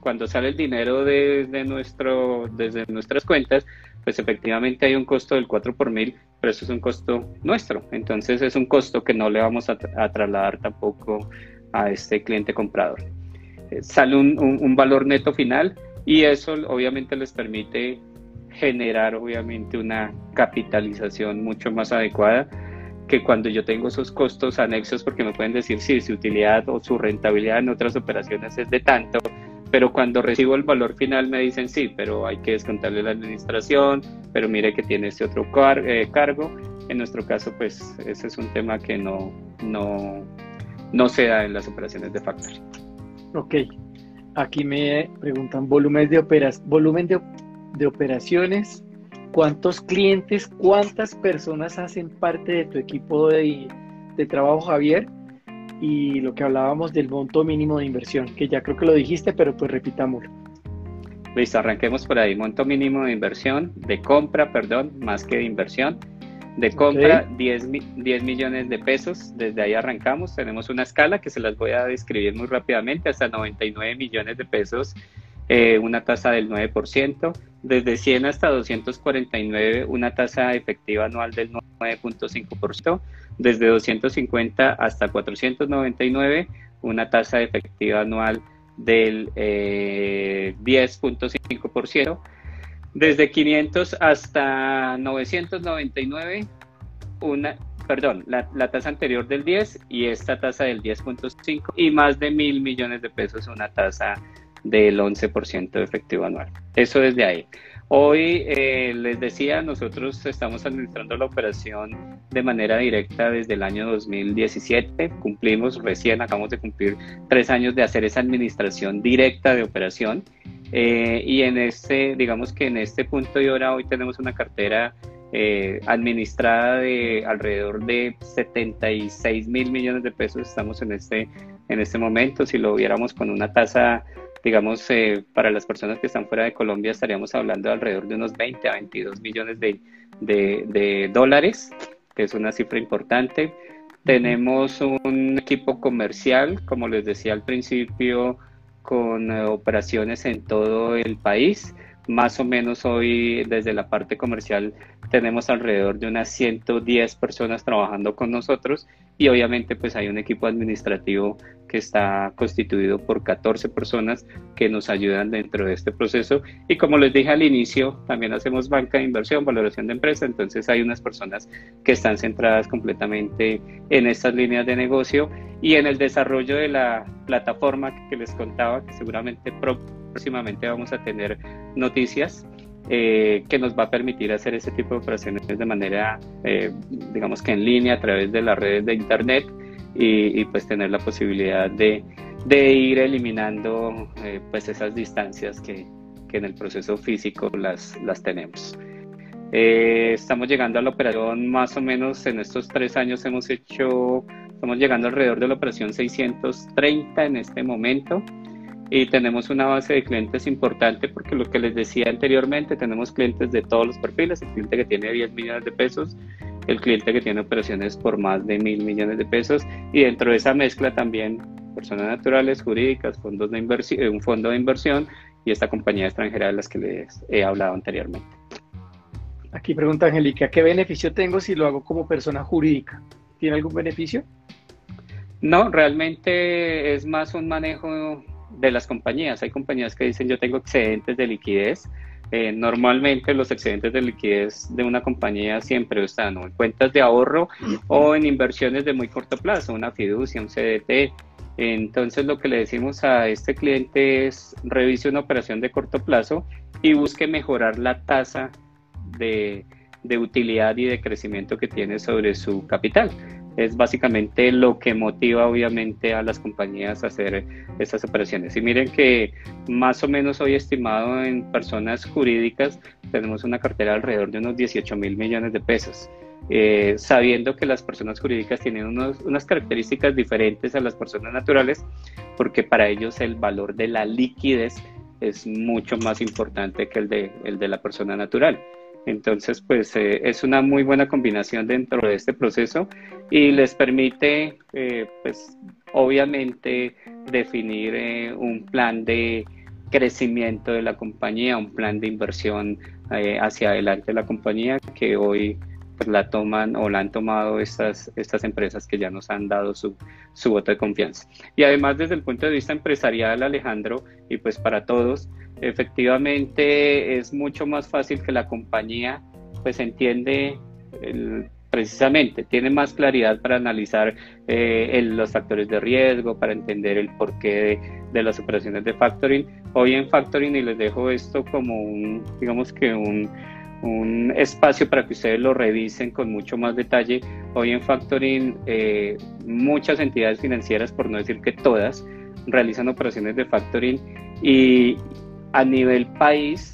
cuando sale el dinero de, nuestro, desde nuestras cuentas, pues efectivamente hay un costo del 4 por mil, pero eso es un costo nuestro. Entonces es un costo que no le vamos a, trasladar tampoco a este cliente comprador. Eh, sale un, valor neto final y eso obviamente les permite generar obviamente una capitalización mucho más adecuada que cuando yo tengo esos costos anexos porque me pueden decir si su utilidad o su rentabilidad en otras operaciones es de tanto, pero cuando recibo el valor final me dicen sí, pero hay que descontarle la administración, pero mire que tiene este otro eh, cargo. En nuestro caso, pues ese es un tema que no, no, no se da en las operaciones de factoring. Ok, aquí me preguntan volumen de, operas volumen de, operaciones, cuántos clientes, cuántas personas hacen parte de tu equipo de, de trabajo, Javier y lo que hablábamos del monto mínimo de inversión, que ya creo que lo dijiste, pero pues repitámoslo. Listo, arranquemos por ahí. Monto mínimo de inversión, de compra, perdón, más que de inversión. De compra, 10, 10 millones de pesos. Desde ahí arrancamos. Tenemos una escala que se las voy a describir muy rápidamente, hasta 99 millones de pesos, eh, una tasa del 9%. Desde 100 hasta 249, una tasa efectiva anual del 9.5% desde 250 hasta 499, una tasa efectiva anual del 10.5%. Eh, desde 500 hasta 999, una, perdón, la, la, tasa anterior del 10 y esta tasa del 10.5 y más de mil millones de pesos, una tasa del 11% efectivo anual. Eso desde ahí. Hoy, eh, les decía, nosotros estamos administrando la operación de manera directa desde el año 2017. Cumplimos recién, acabamos de cumplir tres años de hacer esa administración directa de operación. Eh, y en este, digamos que en este punto y hora, hoy tenemos una cartera eh, administrada de alrededor de 76 mil millones de pesos. Estamos en este, en este momento. Si lo viéramos con una tasa digamos, eh, para las personas que están fuera de Colombia estaríamos hablando de alrededor de unos 20 a 22 millones de, de, dólares, que es una cifra importante. Tenemos un equipo comercial, como les decía al principio, con eh, operaciones en todo el país. Más o menos hoy desde la parte comercial tenemos alrededor de unas 110 personas trabajando con nosotros y obviamente pues hay un equipo administrativo que está constituido por 14 personas que nos ayudan dentro de este proceso. Y como les dije al inicio también hacemos banca de inversión, valoración de empresa, entonces hay unas personas que están centradas completamente en estas líneas de negocio y en el desarrollo de la plataforma que les contaba que seguramente próximamente vamos a tener noticias eh, que nos va a permitir hacer ese tipo de operaciones de manera, eh, digamos que en línea a través de las redes de Internet y, pues tener la posibilidad de, de ir eliminando eh, pues esas distancias que, que, en el proceso físico las, las tenemos. estamos llegando a la operación más o menos en estos tres años hemos hecho, estamos llegando alrededor de la operación 630 en este momento y tenemos una base de clientes importante porque lo que les decía anteriormente, tenemos clientes de todos los perfiles, el cliente que tiene 10 millones de pesos, el cliente que tiene operaciones por más de mil millones de pesos y dentro de esa mezcla también personas naturales, jurídicas, fondos de inversión, eh, un fondo de inversión y esta compañía extranjera de las que les he hablado anteriormente. Aquí pregunta Angélica, ¿qué beneficio tengo si lo hago como persona jurídica? ¿Tiene algún beneficio? No, realmente es más un manejo de las compañías. Hay compañías que dicen yo tengo excedentes de liquidez. Eh, normalmente los excedentes de liquidez de una compañía siempre están en cuentas de ahorro o en inversiones de muy corto plazo, una fiducia, un CDT. Entonces lo que le decimos a este cliente es revise una operación de corto plazo y busque mejorar la tasa de, de utilidad y de crecimiento que tiene sobre su capital es básicamente lo que motiva obviamente a las compañías a hacer estas operaciones. Y miren que más o menos hoy estimado en personas jurídicas tenemos una cartera alrededor de unos 18 mil millones de pesos. Eh, sabiendo que las personas jurídicas tienen unas características diferentes a las personas naturales, porque para ellos el valor de la liquidez es mucho más importante que el de, el de la persona natural. Entonces, pues eh, es una muy buena combinación dentro de este proceso y les permite, eh, pues obviamente, definir eh, un plan de crecimiento de la compañía, un plan de inversión hacia adelante de la compañía que hoy pues, la toman o la han tomado estas, estas empresas que ya nos han dado su, su voto de confianza. Y además desde el punto de vista empresarial, Alejandro, y pues para todos, efectivamente es mucho más fácil que la compañía pues entiende precisamente, tiene más claridad para analizar eh, los factores de riesgo, para entender el porqué de, las operaciones de factoring. Hoy en factoring, y les dejo esto como un, digamos que un, un espacio para que ustedes lo revisen con mucho más detalle. Hoy en factoring, eh, muchas entidades financieras, por no decir que todas, realizan operaciones de factoring y, a nivel país,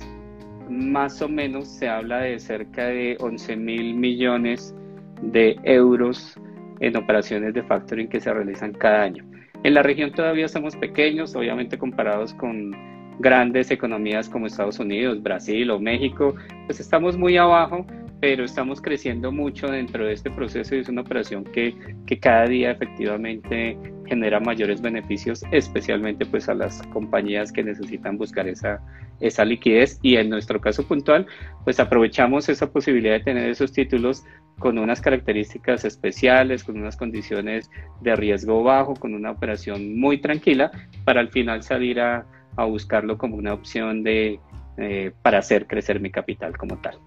más o menos se habla de cerca de 11 mil millones de euros en operaciones de factoring que se realizan cada año. En la región todavía estamos pequeños, obviamente comparados con grandes economías como Estados Unidos, Brasil o México, pues estamos muy abajo, pero estamos creciendo mucho dentro de este proceso y es una operación que, que cada día efectivamente genera mayores beneficios, especialmente pues a las compañías que necesitan buscar esa, esa liquidez. Y en nuestro caso puntual pues aprovechamos esa posibilidad de tener esos títulos con unas características especiales, con unas condiciones de riesgo bajo, con una operación muy tranquila para al final salir a, a buscarlo como una opción de, eh, para hacer crecer mi capital como tal.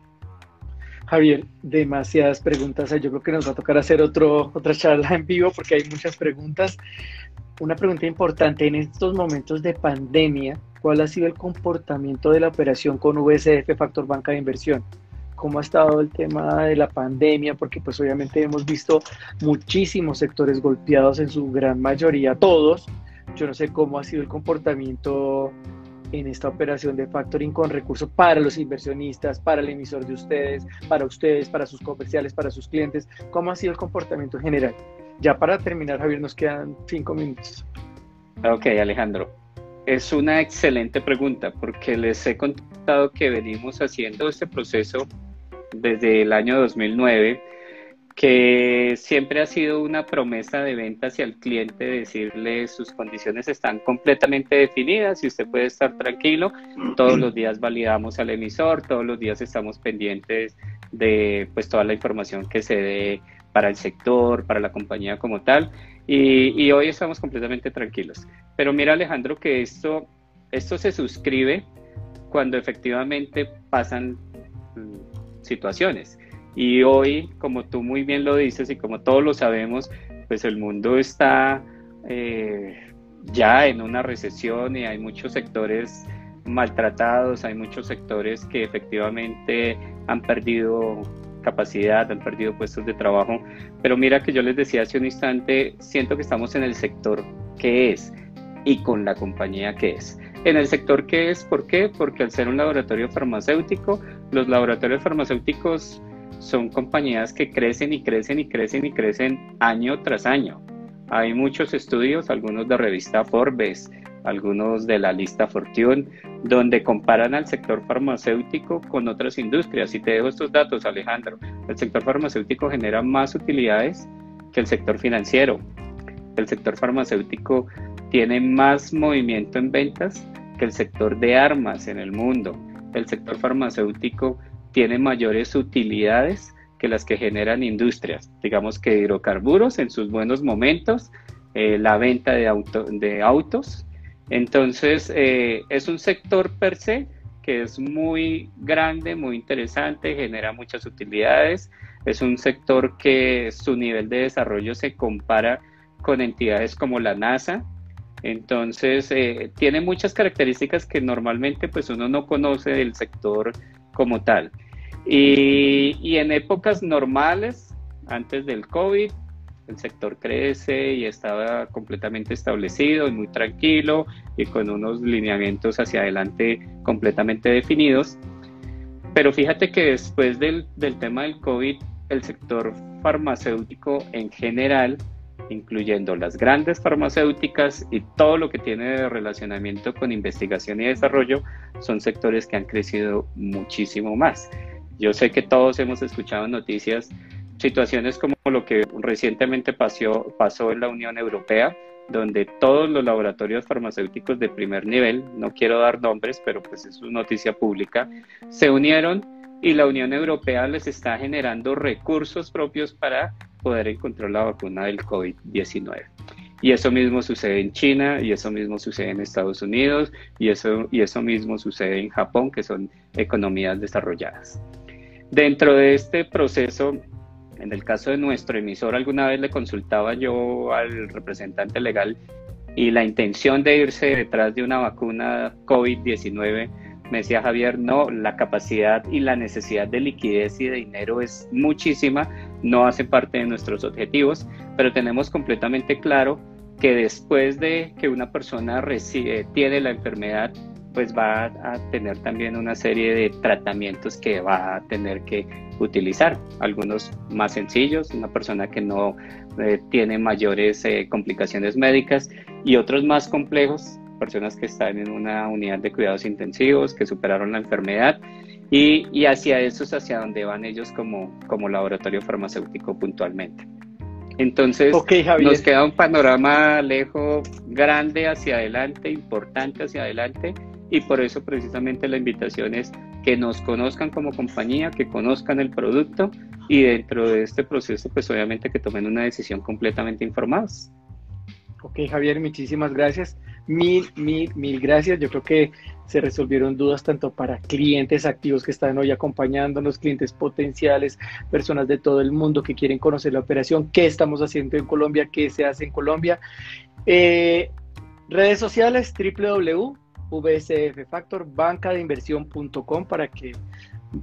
Javier, demasiadas preguntas. Yo creo que nos va a tocar hacer otro, otra charla en vivo porque hay muchas preguntas. Una pregunta importante en estos momentos de pandemia, ¿cuál ha sido el comportamiento de la operación con VSF Factor Banca de Inversión? ¿Cómo ha estado el tema de la pandemia? Porque pues obviamente hemos visto muchísimos sectores golpeados en su gran mayoría, todos. Yo no sé cómo ha sido el comportamiento en esta operación de factoring con recursos para los inversionistas, para el emisor de ustedes, para ustedes, para sus comerciales, para sus clientes? ¿Cómo ha sido el comportamiento general? Ya para terminar, Javier, nos quedan cinco minutos. Ok, Alejandro. Es una excelente pregunta porque les he contado que venimos haciendo este proceso desde el año 2009 que siempre ha sido una promesa de venta hacia el cliente, decirle sus condiciones están completamente definidas y usted puede estar tranquilo. Todos los días validamos al emisor, todos los días estamos pendientes de pues toda la información que se dé para el sector, para la compañía como tal. Y, hoy estamos completamente tranquilos. Pero mira Alejandro que esto, esto se suscribe cuando efectivamente pasan mm, situaciones. Y hoy, como tú muy bien lo dices y como todos lo sabemos, pues el mundo está eh, ya en una recesión y hay muchos sectores maltratados, hay muchos sectores que efectivamente han perdido capacidad, han perdido puestos de trabajo. Pero mira que yo les decía hace un instante, siento que estamos en el sector que es y con la compañía que es. En el sector que es, ¿por qué? Porque al ser un laboratorio farmacéutico, los laboratorios farmacéuticos son compañías que crecen y crecen y crecen y crecen año tras año. Hay muchos estudios, algunos de revista Forbes, algunos de la lista Fortune, donde comparan al sector farmacéutico con otras industrias. Y te dejo estos datos, Alejandro. El sector farmacéutico genera más utilidades que el sector financiero. El sector farmacéutico tiene más movimiento en ventas que el sector de armas en el mundo. El sector farmacéutico tiene mayores utilidades que las que generan industrias, digamos que hidrocarburos en sus buenos momentos, eh, la venta de, de autos. Entonces, eh, es un sector per se que es muy grande, muy interesante, genera muchas utilidades. Es un sector que su nivel de desarrollo se compara con entidades como la NASA. Entonces, eh, tiene muchas características que normalmente pues uno no conoce del sector como tal. Y, en épocas normales, antes del COVID, el sector crece y estaba completamente establecido y muy tranquilo y con unos lineamientos hacia adelante completamente definidos. Pero fíjate que después del, del tema del COVID, el sector farmacéutico en general, incluyendo las grandes farmacéuticas y todo lo que tiene de relacionamiento con investigación y desarrollo, son sectores que han crecido muchísimo más. Yo sé que todos hemos escuchado noticias, situaciones como lo que recientemente pasó, pasó en la Unión Europea, donde todos los laboratorios farmacéuticos de primer nivel, no quiero dar nombres, pero pues es una noticia pública, se unieron y la Unión Europea les está generando recursos propios para poder encontrar la vacuna del COVID-19. Y eso mismo sucede en China, y eso mismo sucede en Estados Unidos, y eso, y eso mismo sucede en Japón, que son economías desarrolladas. Dentro de este proceso, en el caso de nuestro emisor, alguna vez le consultaba yo al representante legal y la intención de irse detrás de una vacuna COVID-19, me decía Javier, no, la capacidad y la necesidad de liquidez y de dinero es muchísima, no hace parte de nuestros objetivos, pero tenemos completamente claro que después de que una persona recibe, tiene la enfermedad, pues va a tener también una serie de tratamientos que va a tener que utilizar, algunos más sencillos, una persona que no eh, tiene mayores eh, complicaciones médicas y otros más complejos, personas que están en una unidad de cuidados intensivos, que superaron la enfermedad y, y hacia eso es hacia donde van ellos como, como laboratorio farmacéutico puntualmente. Entonces, nos queda un panorama lejos grande hacia adelante, importante hacia adelante, y por eso precisamente la invitación es que nos conozcan como compañía, que conozcan el producto y dentro de este proceso pues obviamente que tomen una decisión completamente informadas. Ok Javier, muchísimas gracias. Mil, mil, mil gracias. Yo creo que se resolvieron dudas tanto para clientes activos que están hoy acompañándonos, clientes potenciales, personas de todo el mundo que quieren conocer la operación, qué estamos haciendo en Colombia, qué se hace en Colombia. Eh, redes sociales, www VSF Factor, bancadeinversión.com para que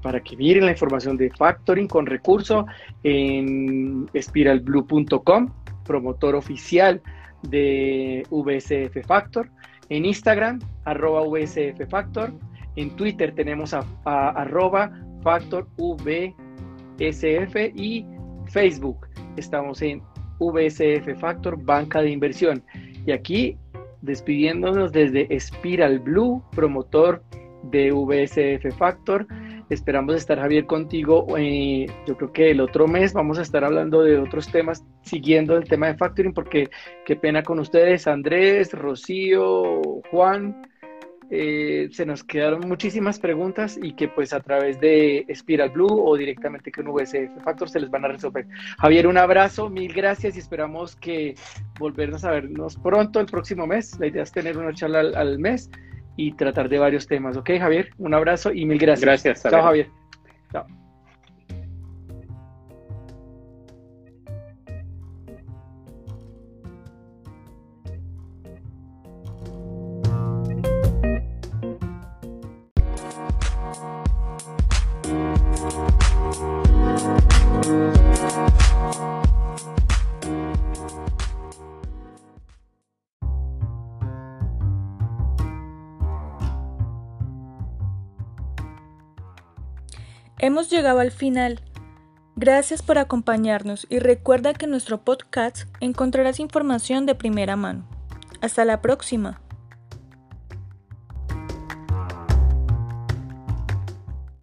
para que miren la información de factoring con recurso en spiralblue.com, promotor oficial de VSF Factor, en Instagram, arroba VSF Factor, en Twitter tenemos a, arroba Factor VSF y Facebook. Estamos en VSF Factor Banca de Inversión. Y aquí despidiéndonos desde Spiral Blue, promotor de VSF Factor. Esperamos estar, Javier, contigo. Eh, yo creo que el otro mes vamos a estar hablando de otros temas, siguiendo el tema de factoring, porque qué pena con ustedes, Andrés, Rocío, Juan. Eh, se nos quedaron muchísimas preguntas y que pues a través de Spiral Blue o directamente con VSF Factor se les van a resolver. Javier, un abrazo, mil gracias y esperamos que volvernos a vernos pronto el próximo mes. La idea es tener una charla al, mes y tratar de varios temas. ¿Ok, Javier? Un abrazo y mil gracias. Gracias. Chao, Javier. Chao. Hemos llegado al final. Gracias por acompañarnos y recuerda que en nuestro podcast encontrarás información de primera mano. Hasta la próxima.